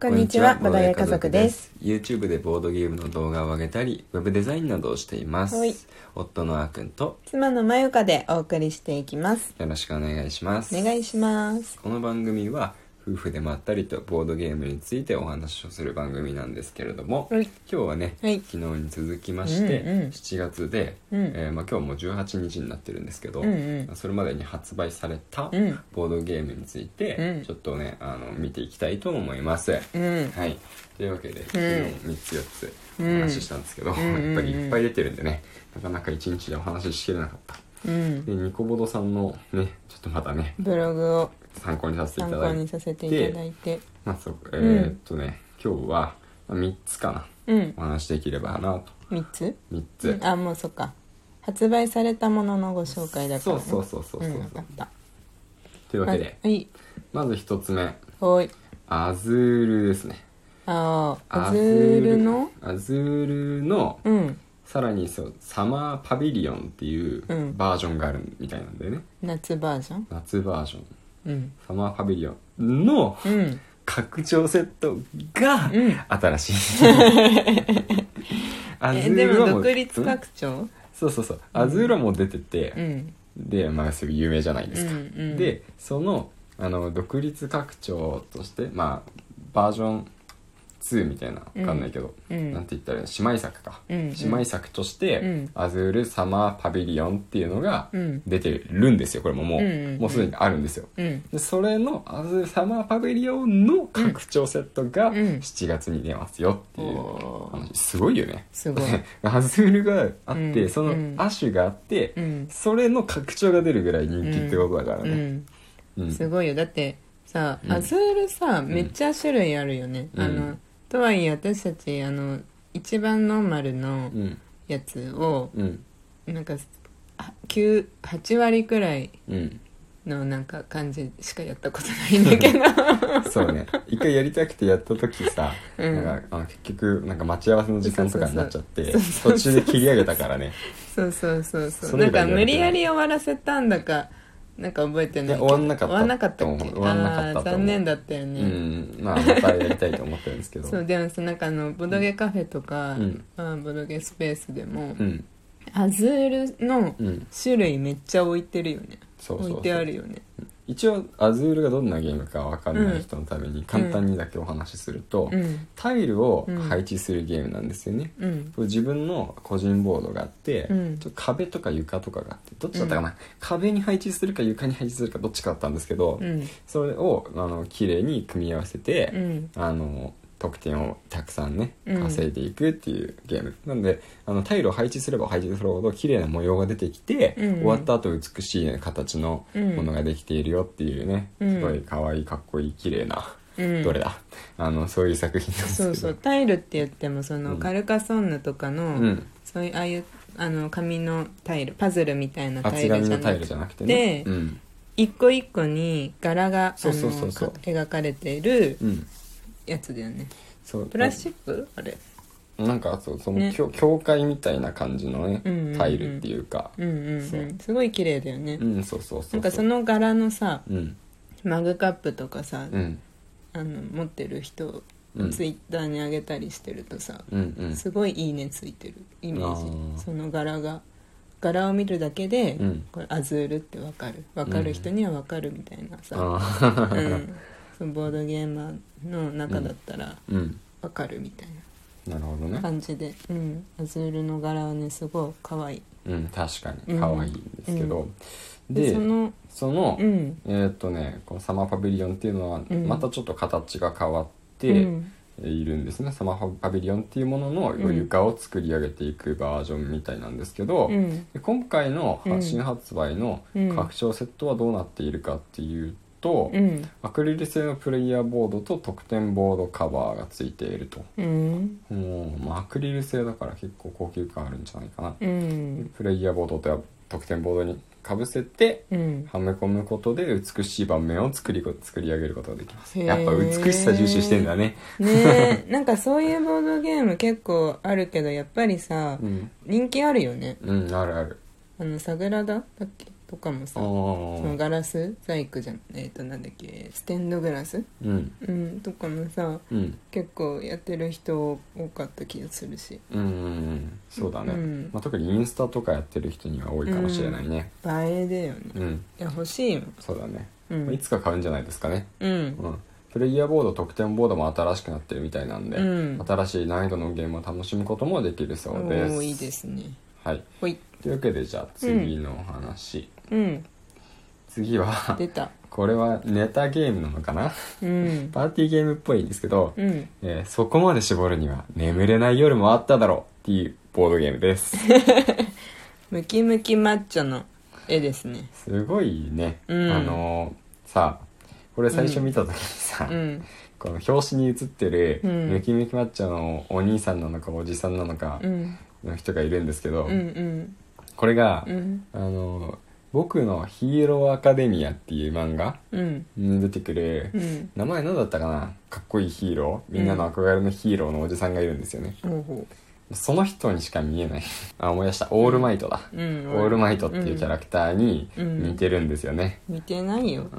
こんにちは、バダヤ家族です。YouTube でボードゲームの動画を上げたり、ウェブデザインなどをしています。はい夫のあーくんと妻のまゆかでお送りしていきます。よろしくお願いします。お願いします。この番組は夫婦でまったりとボードゲームについてお話をする番組なんですけれども、はい。今日はね、はい。昨日に続きまして、うんうん。7月で、うん。えーまあ、今日も18日になってるんですけど、うんうん。まあそれまでに発売されたうん。ボードゲームについて、うん。ちょっとねあの見ていきたいと思います。うん。はい、というわけで、昨日3つ4つうん。お話ししたんですけど、んうんうん。やっぱりいっぱい出てるんでねなかなか1日でお話ししきれなかった。うん。でニコボドさんのねちょっとまたねブログを参考にさせてい参ただいて。ていただいて。まあそうえーっとね、今日は3つかな。うん。お。話しできればなと。三つ？3つ、うん。あ、もうそっか。発売されたもののご紹介だから、ね。そうそうそうそうそう。うん、わかった。というわけで、はい。まず1つ目。ほい。アズールですね。あーアズールの？アズールのうん。さらにそうサマーパビリオンっていううん。バージョンがあるみたいなんだよね、夏バージョン？夏バージョンうん。サマーパビリオンのうん。拡張セットがうん新しい、アズえ、でも独立うん拡張？そうそうそうアズールはもう出てて、うん。でまあすぐ有名じゃないですか、うんうんでそのあの独立拡張としてまあバージョン2みたいなわかんないけど、うん。なんて言ったらいいの？姉妹作か、うんうん。姉妹作として、うん。 Azul Summer Pavilion っていうのがうん。出てるんですよこれももう、うんうんうん。もうすでにあるんですよ。うん。でそれの Azul Summer Pavilion の拡張セットがうん。7月に出ますよっていうおー話。すごいよね。すごい。Azul があって、うん。そのう種があって、うん。それの拡張が出るぐらい人気ってことだからね、うん。うん。すごいよ。だってさ、うん。アズールさめっちゃ種類あるよね、うん。あのとはいえ私たちあの一番ノーマルのうん。やつをうん。なんかあ9 8割くらいうん。のなんか感じしかやったことないんだけど。そうね。一回やりたくてやった時さ、うん。なんかあの結局なんか待ち合わせの時間とかになっちゃってそうそうそう。途中で切り上げたからね。そうそうそうそう。それなんか無理やり終わらせたんだかなんか覚えてない終わんなかった。終わんなかったっけ？終わんなかった残念だったよね、うん。まあまたやりたいと思ってるんですけど。そうでもさなんかあのボドゲカフェとか、うん。まあ、ボドゲスペースでも、うん。アズールのうん。種類めっちゃ置いてるよね。そうそうそう。置いてあるよね一応アズールがどんなゲームかわかんない人のために簡単にだけお話しすると、うん。タイルを配置するゲームなんですよね、うん。自分の個人ボードがあって、うん。ちょっと壁とか床とかがあってどっちだったかな、壁に配置するか床に配置するかどっちかだったんですけど、うん。それをあの綺麗に組み合わせて、うん。あの得点をたくさんねうん。稼いでいくっていうゲーム、なんであのタイルを配置すれば配置するほど綺麗な模様が出てきて、うん。終わった後美しい、ね、形のものができているよっていうね、うん。すごい可愛いかっこいい綺麗な、うん。どれだ？あのそういう作品なんですけど。そうそう。タイルって言ってもその、うん。カルカソンヌとかの、うん。そういうああいうあの紙のタイルパズルみたいなタイ厚ルじゃなくてね。一個一個に柄が描かれているうんやつだよね。そう。プラスチックあれ。なんかそうその、ね。教教会みたいな感じのね、うんうんうん。タイルっていうか。うんうんうそう。んすごい綺麗だよね、うんそうそうそうなんかその柄のさうん。マグカップとかさ、うん。あの持ってる人、うん。ツイッターに上げたりしてるとさ、うんうん。すごいいいねついてる。イメーあー。ジその柄が。柄を見るだけで、うん。これアズールってわかる。わかる人にはわかるみたいなさ、あうーんそのボードゲーマーの中だったらうん。わかるみたいなるほどなね。感じで、うん、アズールの柄はねすごい可愛い。うん確かに。可愛いんですけど、ででそのその、うん。えーっとねこのサマーパビリオンっていうのはうん。またちょっと形が変わってうん。いるんですね、サマーパビリオンっていうもののうん。床を作り上げていくバージョンみたいなんですけど、うん。で今回のうん。新発売のうん。拡張セットはどうなっているかっていうと、うん。アクリル製のプレイヤーボードと得点ボードカバーがついていると。うん。もう、まあ、アクリル製だから結構高級感あるんじゃないかな、うん。プレイヤーボードと得点ボードにかぶせてうん。はめ込むことで美しい盤面を作りこ作り上げることができます。やっぱ美しさ重視してんだね。ねえ。なんかそういうボードゲーム結構あるけどやっぱりさうん、人気あるよね。うん、あるある。あのサグラダ？だっけ？とかもさあそのーガラス細工じゃん。えっ、となんだっけ。ステンドグラス？うん。うんとかもさうん。結構やってる人多かった気がするし。うんうんうん。そうだね、うん。まあ、特にインスタとかやってる人には多いかもしれないね。映えだよね。うん、いや欲しいよそうだね、うん。まあいつか買うんじゃないですかね。うん。うん。プレイヤーボード得点ボードも新しくなってるみたいなんで、うん。新しい難易度のゲームを楽しむこともできるそうです。いいですねはい。ほい。というわけでじゃあ次のお話、うん。次は出た。これはネタゲームなのかな？うん。パーティーゲームっぽいんですけど、うん。えーそこまで絞るには眠れない夜もあっただろうっていうボードゲームです。ムキムキマッチョの絵ですね。すごいね、うん。あのーさこれ最初見た時にさ、うん。この表紙に写ってるうん。ムキムキマッチョのお兄さんなのかおじさんなのかうんの人がいるんですけど、うんうん。これが、うん。あのー僕のヒーローアカデミアっていう漫画うん。に出てくる、うん。名前何だったかな？かっこいいヒーローみんなの憧れのヒーローのおじさんがいるんですよね、ほうほその人にしか見えない。あ思い出した。オールマイトだ、ううん。オールマイトっていうキャラクターにうん。似てるんですよね、似てないよ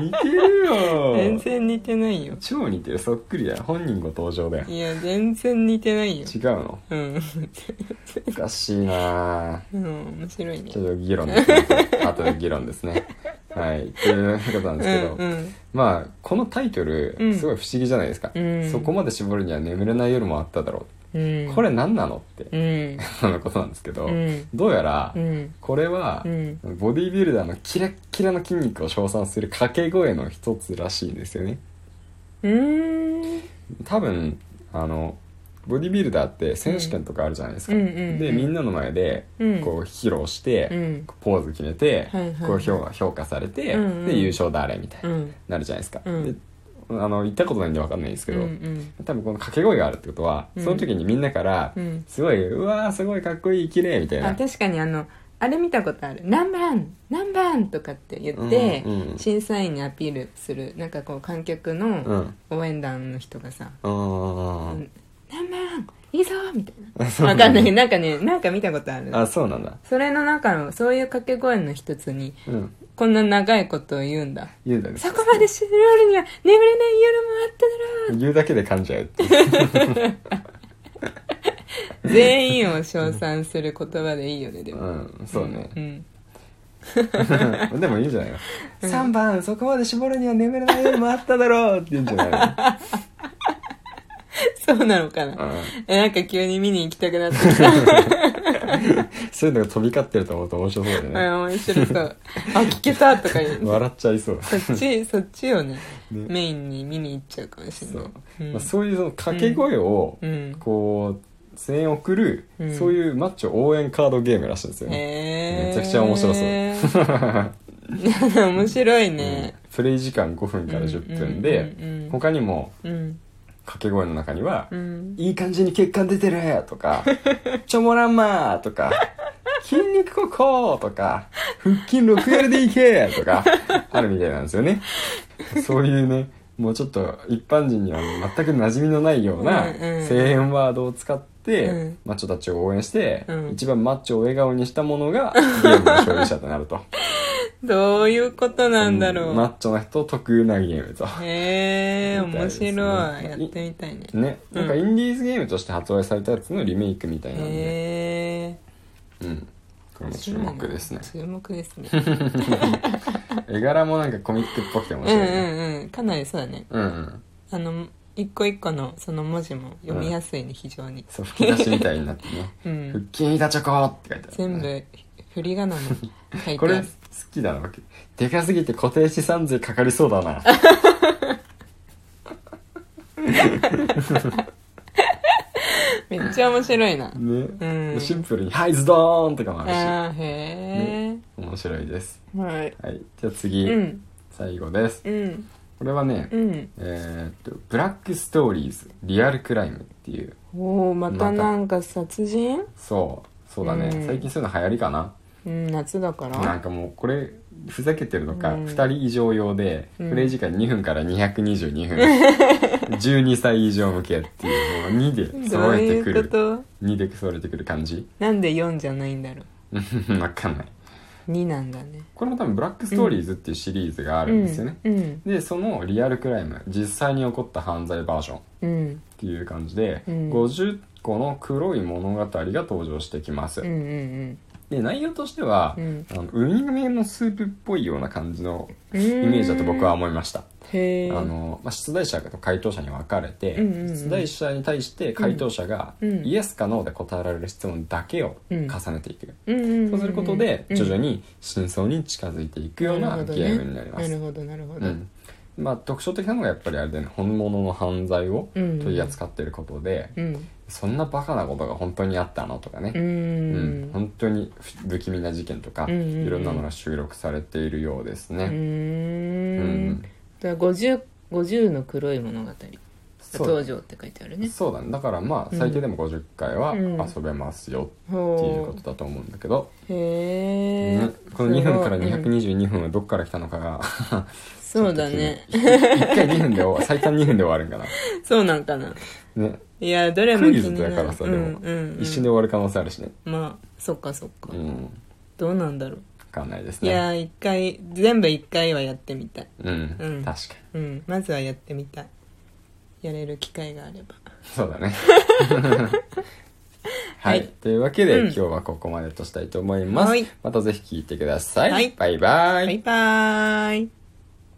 似てるよ。全然似てないよ。超似てる。そっくりだよ。本人ご登場だよ。いや全然似てないよ。違うの？うん。おかしいな。うん面白いね。ちょっと議論ですね。後で議論ですね。はい。ということなんですけど、うんうん。まあこのタイトルうん。すごい不思議じゃないですか、うん。そこまで絞るには眠れない夜もあっただろうこれ何なのってうん。そのことなんですけど、うん。どうやらうん。これはう、ん。ボディービルダーのキラッキラの筋肉を称賛する掛け声の一つらしいんですよね。うーん。多分あのボディービルダーって選手権とかあるじゃないですか、うんうんうんでみんなの前でうん。こう披露して、うん。ポーズ決めて、はいはいこう評価評価されて、うんうん。で優勝誰みたいな、うん。なるじゃないですか、うん。であの行ったことないんで分かんないんですけど、うんうん。多分この掛け声があるってことは、うん。その時にみんなから、うん。すごいうわーすごいかっこいい綺麗みたいな。あ確かにあのあれ見たことある「何番何番!」とかって言って、うんうん審査員にアピールするなんかこう観客うのん。応援団の人がさうんうん「何番いいぞ!」みたいな。わかんない。なんかねなんか見たことある。あそうなんだ。それの中のそういう掛け声の一つにうんこんな長いことを言うんだ。言うんだね。そこまで知るには眠れない夜もあっただろう。言うだけで噛んじゃうって。い う全員を称賛する言葉でいいよねでも。うんそうね。う、ん でもいいんじゃないの、3番そこまで絞るには眠れない夜もあっただろうって言うんじゃないの？そうなのかな、うん。えなんか急に見に行きたくなってきた。そういうのが飛び交ってると思うと面白そうだようんね、面白そう。あ聞けたとか言う。笑っちゃいそう。そっち そっちをね。ね。メインに見に行っちゃうかもしれそ、ない。う。うん。まあ、そういうその掛け声をうん。こう声援を送る、うん。そういうマッチョ応援カードゲームらしいんですよね、めちゃくちゃ面白そう。面白いね、プレイ時間5分から10分で、うんうんうん。他にもうん掛け声の中には、うんいい感じに血管出てるとか、ちょもらんまーとか、筋肉こことか、腹筋6やりでいけとか、あるみたいなんですよね。そういうね、もうちょっと一般人には全く馴染みのないようなうんうん声援ワードを使って、うんマッチョたちを応援して、うん一番マッチョを笑顔にしたものがゲームの勝利者となると。どういうことなんだろう、マッチョな人特有なゲームと。へえ 面白い。やってみたいね。ね、なんかインディーズゲームとして発売されたやつのリメイクみたいなんで、へえ。うん。これも注目ですね。注目ですね。絵柄もなんかコミックっぽくて面うん白いね。うんうんかなりそうだね。うんうん。あの一個一個のその文字も読みやすいね非常に。そう、吹き出しみたいになってね。うん腹筋板チョコって書いてある、全部振り仮名も書い これ好きだな、僕。でかすぎて固定資産税かかりそうだな。めっちゃ面白いなね。うんシンプルに、ハイズドーンとかもあるし。あーへ面白いです。えはいはい。じゃあ次、うん最後です。うんこれはね、うんえーっと、ブラックストーリーズ、リアルクライムっていう、おおまたなんか殺人？そう、そうだね。うん最近そういうの流行りかな。うん夏だから。なんかもうこれふざけてるのか、うん。2人以上用で、うん。プレイ時間2分から222分。12歳以上向けっていうもう2でど揃ういうこえてくると？2で揃えてくる感じ？なんで4じゃないんだろ わかんない。う2なんだね。これも多分ブラックストーリーズっていうシリーズがあるんですよね、うんうん。でそのリアルクライム実際に起こった犯罪バージョンっうん。ていう感じで、うん。50個の黒い物語が登場してきます、うんうんで内容としては、うん。あのウミガメのスープっぽいような感じのうん。イメージだと僕は思いました。へえあの、まあ、出題者と回答者に分かれて、うんうんうん。出題者に対して回答者が、うん。イエスかノーで答えられる質問だけを重ねていく、そうすることで徐々にに真相に近づいていくようなゲームになります、なるほどなるほど。うんまあ、特徴的なのがやっぱりあれで、ね、本物の犯罪をうん。取り扱っていることで、うん。そんなバカなことが本当にあったのとかね、ううん。ん本当に不気味な事件とか、うんうんうん。いろんなのが収録されているようですうね、ん。だから 50, 50の黒い物語登場って書いてあるね。そうだね。だからまあ最低でも50回はうん。遊べますよっていうこほとだと思うんだけど、う。へえねこの2分からすごい。うん222分はどっから来たのかがそうだね。1回2分で終わ最短2分で終わるんかな。そうなんかな。ね。いやどれもクイズ気になる。だからさでも、一瞬で終わる可能性あるしね。まあそっかそっか、うん。どうなんだろう。分かんないですいやね一回全部一回はやってみたい。うん、うん。確かに。うん。まずはやってみたいやれる機会があれば。そうだね。は、はい。いというわけで、うん。今日はここまでとしたいと思います、はい。またぜひ聞いてください、はい。バイバイ。バイバーイ